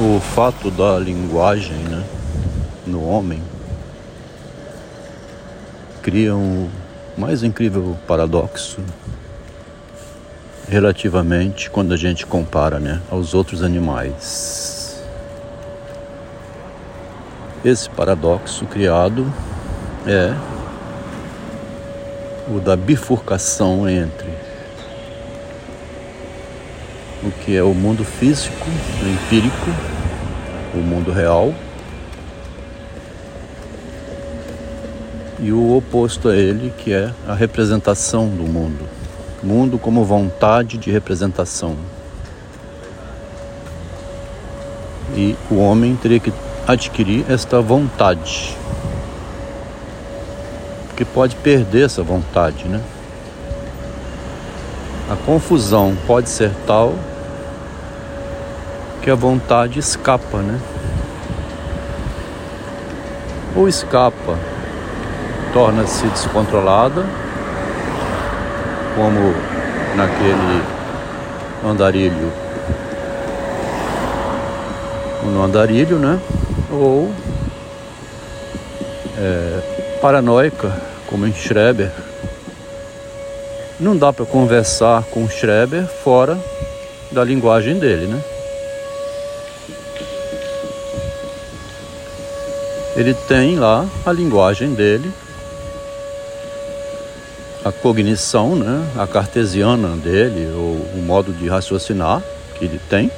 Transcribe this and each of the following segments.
O fato da linguagem né, no homem cria um mais incrível paradoxo relativamente quando a gente compara né, aos outros animais. Esse paradoxo criado é o da bifurcação entre o que é o mundo físico, o empírico, o mundo real, e o oposto a ele, que é a representação do mundo. Mundo como vontade de representação. E o homem teria que adquirir esta vontade. Porque pode perder essa vontade, né? A confusão pode ser tal que a vontade escapa, né? Ou escapa, torna-se descontrolada, como naquele andarilho, no andarilho, né? Ou é, paranoica, como em Schreber. Não dá para conversar com Schreber fora da linguagem dele, né? Ele tem lá a linguagem dele, a cognição, né, a cartesiana dele, ou o modo de raciocinar que ele tem,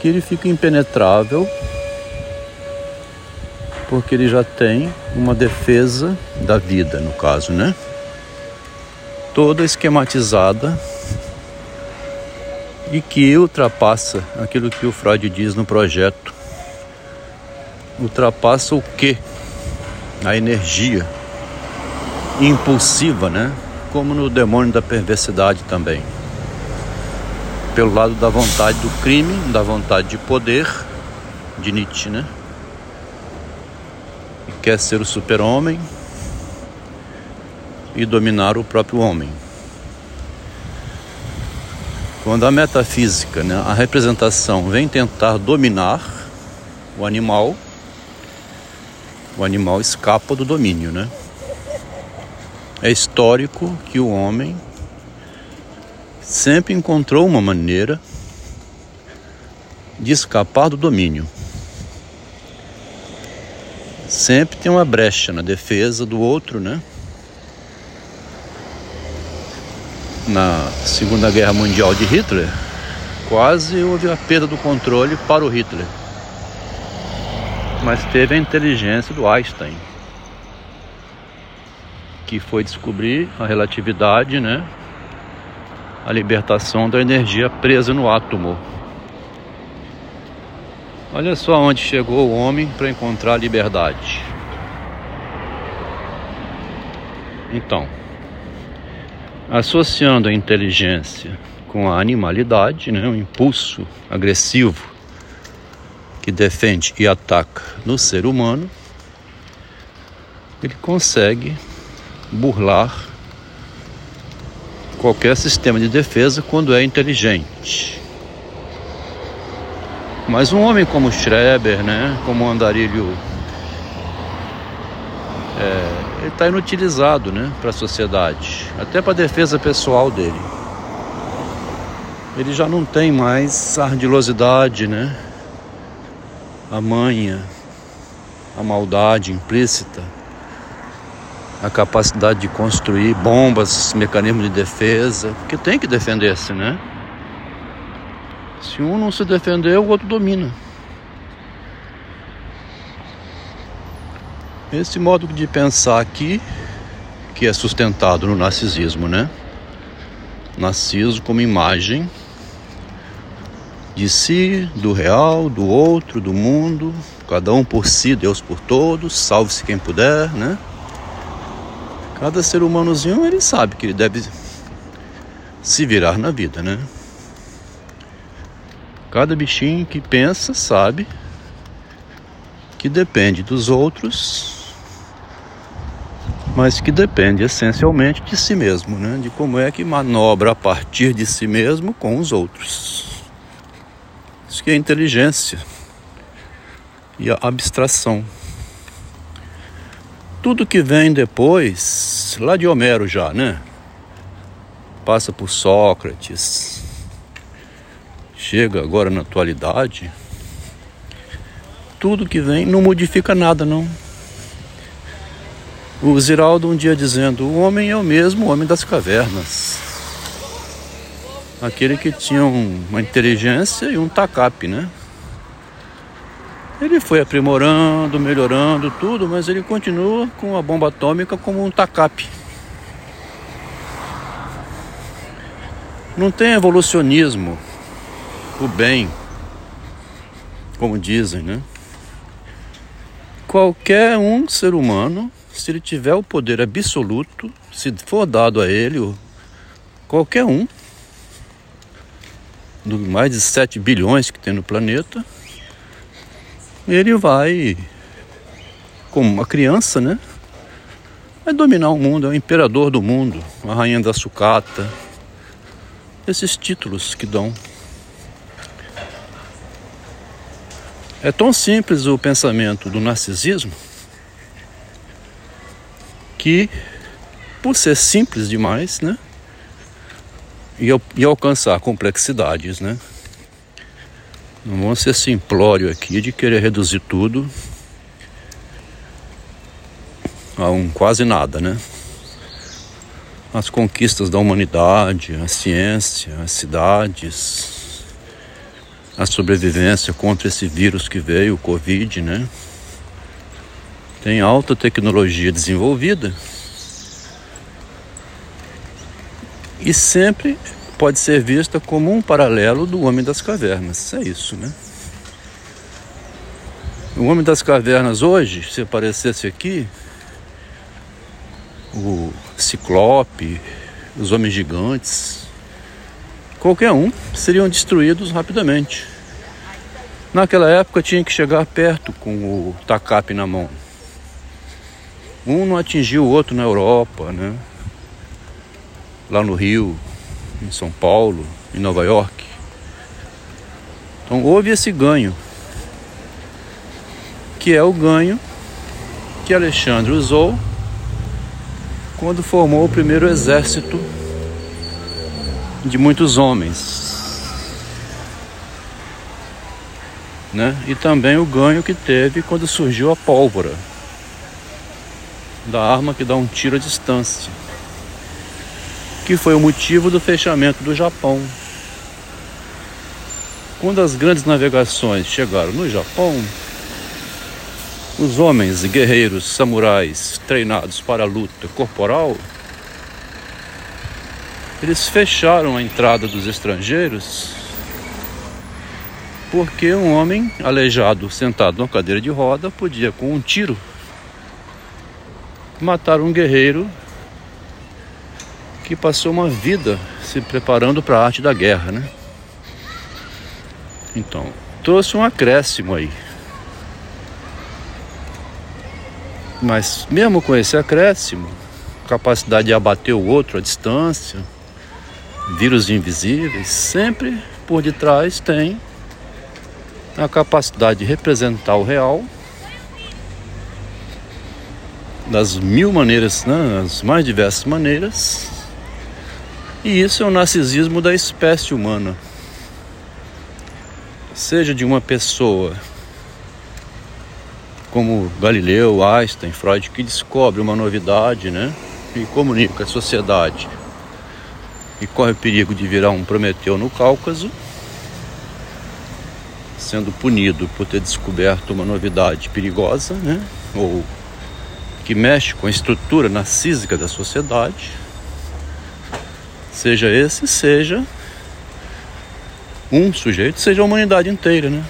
que ele fica impenetrável porque ele já tem uma defesa da vida, no caso, né? Toda esquematizada e que ultrapassa aquilo que o Freud diz no projeto ultrapassa o que? A energia impulsiva, né? Como no demônio da perversidade também. Pelo lado da vontade do crime, da vontade de poder, de Nietzsche, né? E quer ser o super-homem e dominar o próprio homem. Quando a metafísica, né, a representação vem tentar dominar o animal, o animal escapa do domínio, né? É histórico que o homem sempre encontrou uma maneira de escapar do domínio. Sempre tem uma brecha na defesa do outro, né? Na Segunda Guerra Mundial de Hitler, quase houve a perda do controle para o Hitler mas teve a inteligência do Einstein, que foi descobrir a relatividade, né? A libertação da energia presa no átomo. Olha só onde chegou o homem para encontrar a liberdade. Então, associando a inteligência com a animalidade, né, um impulso agressivo que defende e ataca no ser humano, ele consegue burlar qualquer sistema de defesa quando é inteligente. Mas um homem como Schreber, né, como Andarilho, é, ele está inutilizado né, para a sociedade, até para a defesa pessoal dele. Ele já não tem mais ardilosidade, né? A manha, a maldade implícita, a capacidade de construir bombas, mecanismos de defesa, porque tem que defender-se, né? Se um não se defender, o outro domina. Esse modo de pensar aqui, que é sustentado no narcisismo, né? Narciso como imagem de si, do real, do outro, do mundo, cada um por si, Deus por todos, salve-se quem puder, né? Cada ser humanozinho ele sabe que ele deve se virar na vida, né? Cada bichinho que pensa sabe que depende dos outros, mas que depende essencialmente de si mesmo, né? De como é que manobra a partir de si mesmo com os outros. Isso que é inteligência e a abstração. Tudo que vem depois, lá de Homero já, né? Passa por Sócrates, chega agora na atualidade, tudo que vem não modifica nada, não. O Ziraldo um dia dizendo: o homem é o mesmo homem das cavernas. Aquele que tinha uma inteligência e um tacape, né? Ele foi aprimorando, melhorando tudo, mas ele continua com a bomba atômica como um tacape. Não tem evolucionismo, o bem, como dizem, né? Qualquer um ser humano, se ele tiver o poder absoluto, se for dado a ele, qualquer um, dos mais de 7 bilhões que tem no planeta, ele vai, como uma criança, né? Vai dominar o mundo, é o imperador do mundo, a rainha da sucata. Esses títulos que dão. É tão simples o pensamento do narcisismo que, por ser simples demais, né? E, e alcançar complexidades, né? Não vamos ser simplório aqui de querer reduzir tudo a um quase nada, né? As conquistas da humanidade, a ciência, as cidades, a sobrevivência contra esse vírus que veio, o Covid, né? Tem alta tecnologia desenvolvida e sempre pode ser vista como um paralelo do Homem das Cavernas. É isso, né? O Homem das Cavernas hoje, se aparecesse aqui, o Ciclope, os Homens Gigantes, qualquer um seriam destruídos rapidamente. Naquela época tinha que chegar perto com o tacape na mão. Um não atingiu o outro na Europa, né? Lá no Rio, em São Paulo, em Nova York. Então houve esse ganho, que é o ganho que Alexandre usou quando formou o primeiro exército de muitos homens. Né? E também o ganho que teve quando surgiu a pólvora da arma que dá um tiro à distância que foi o motivo do fechamento do Japão. Quando as grandes navegações chegaram no Japão, os homens guerreiros samurais treinados para a luta corporal, eles fecharam a entrada dos estrangeiros porque um homem aleijado sentado numa cadeira de roda podia com um tiro matar um guerreiro que passou uma vida se preparando para a arte da guerra, né? Então, trouxe um acréscimo aí. Mas mesmo com esse acréscimo, capacidade de abater o outro à distância, vírus invisíveis, sempre por detrás tem a capacidade de representar o real das mil maneiras, né, as mais diversas maneiras, e isso é o narcisismo da espécie humana. Seja de uma pessoa como Galileu, Einstein, Freud, que descobre uma novidade, né? E comunica à sociedade e corre o perigo de virar um Prometeu no Cáucaso, sendo punido por ter descoberto uma novidade perigosa, né? Ou que mexe com a estrutura narcísica da sociedade Seja esse, seja um sujeito, seja a humanidade inteira, né?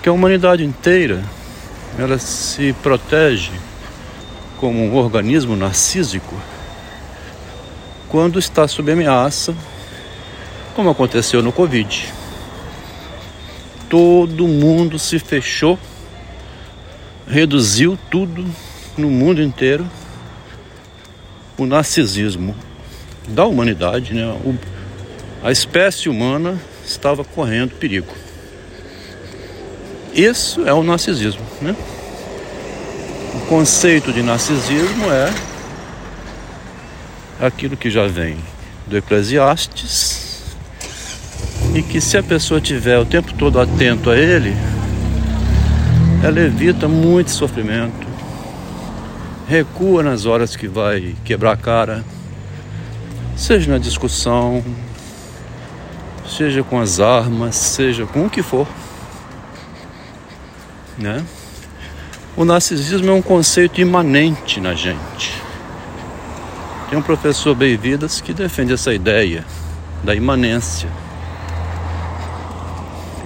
Que a humanidade inteira, ela se protege como um organismo narcísico quando está sob ameaça, como aconteceu no Covid. Todo mundo se fechou, reduziu tudo no mundo inteiro. O narcisismo da humanidade, né? O, a espécie humana estava correndo perigo. Isso é o narcisismo, né? O conceito de narcisismo é aquilo que já vem do Eclesiastes e que se a pessoa tiver o tempo todo atento a ele, ela evita muito sofrimento, recua nas horas que vai quebrar a cara, seja na discussão, seja com as armas, seja com o que for, né? O narcisismo é um conceito imanente na gente. Tem um professor Bem-Vidas que defende essa ideia da imanência.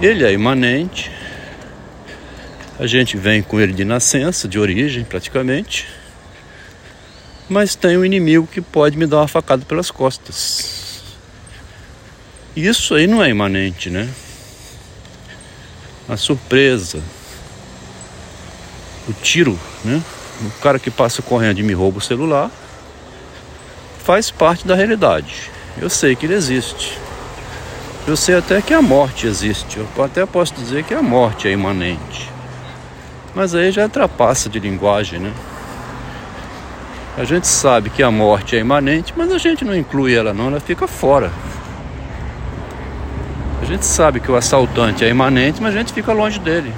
Ele é imanente, a gente vem com ele de nascença, de origem praticamente, mas tem um inimigo que pode me dar uma facada pelas costas. Isso aí não é imanente, né? A surpresa, o tiro, né? O cara que passa correndo e me rouba o celular faz parte da realidade. Eu sei que ele existe. Eu sei até que a morte existe. Eu até posso dizer que a morte é imanente. Mas aí já ultrapassa de linguagem, né? A gente sabe que a morte é imanente, mas a gente não inclui ela não, ela fica fora. A gente sabe que o assaltante é imanente, mas a gente fica longe dele.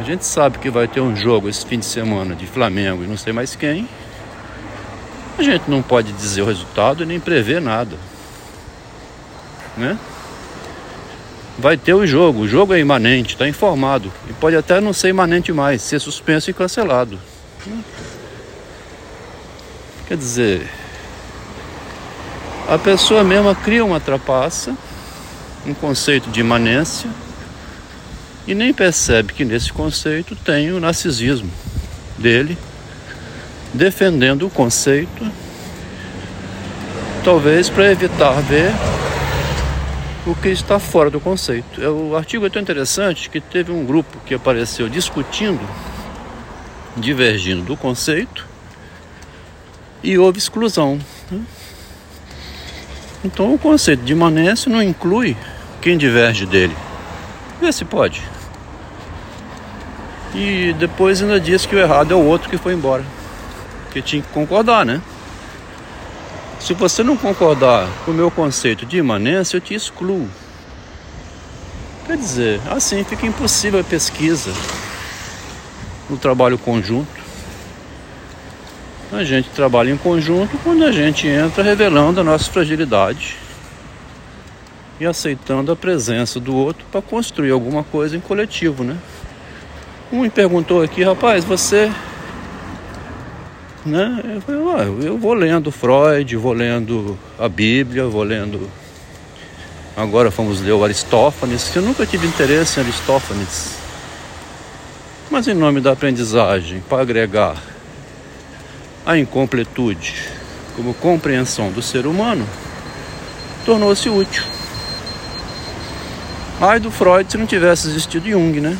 A gente sabe que vai ter um jogo esse fim de semana de Flamengo e não sei mais quem. A gente não pode dizer o resultado nem prever nada. Né? vai ter o jogo. O jogo é imanente, está informado. E pode até não ser imanente mais, ser suspenso e cancelado. Quer dizer, a pessoa mesma cria uma trapaça, um conceito de imanência, e nem percebe que nesse conceito tem o narcisismo dele, defendendo o conceito, talvez para evitar ver o que está fora do conceito. É, o artigo é tão interessante que teve um grupo que apareceu discutindo, divergindo do conceito, e houve exclusão. Né? Então o conceito de imanência não inclui quem diverge dele. Vê se pode. E depois ainda diz que o errado é o outro que foi embora. Que tinha que concordar, né? Se você não concordar com o meu conceito de imanência, eu te excluo. Quer dizer, assim fica impossível a pesquisa no trabalho conjunto. A gente trabalha em conjunto quando a gente entra revelando a nossa fragilidade e aceitando a presença do outro para construir alguma coisa em coletivo, né? Um me perguntou aqui, rapaz, você né? Eu, falei, eu vou lendo Freud, vou lendo a Bíblia, vou lendo. Agora vamos ler o Aristófanes, eu nunca tive interesse em Aristófanes. Mas em nome da aprendizagem, para agregar a incompletude como compreensão do ser humano, tornou-se útil. Ai do Freud se não tivesse existido Jung, né?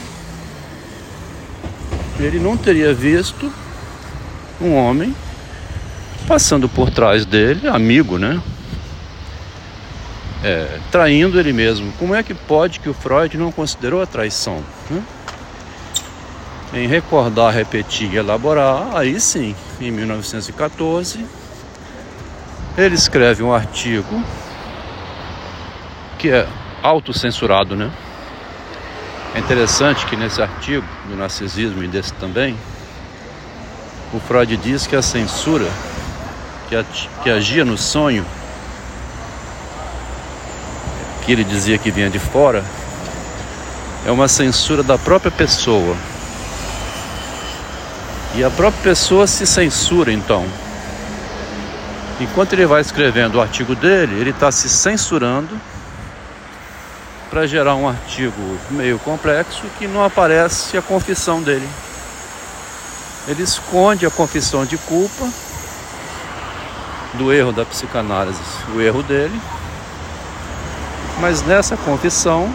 Ele não teria visto um homem passando por trás dele, amigo, né? É, traindo ele mesmo. Como é que pode que o Freud não considerou a traição? Né? Em recordar, repetir e elaborar, aí sim, em 1914, ele escreve um artigo que é autocensurado, né? É interessante que nesse artigo do narcisismo e desse também, o Freud diz que a censura que, que agia no sonho, que ele dizia que vinha de fora, é uma censura da própria pessoa. E a própria pessoa se censura então. Enquanto ele vai escrevendo o artigo dele, ele está se censurando para gerar um artigo meio complexo que não aparece a confissão dele. Ele esconde a confissão de culpa do erro da psicanálise, o erro dele, mas nessa confissão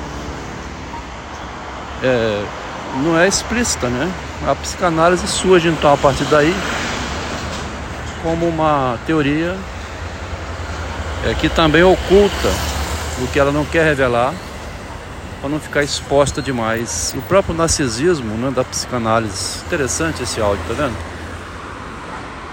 é, não é explícita, né? A psicanálise surge então a partir daí como uma teoria é que também oculta o que ela não quer revelar para não ficar exposta demais. O próprio narcisismo né, da psicanálise, interessante esse áudio, tá vendo?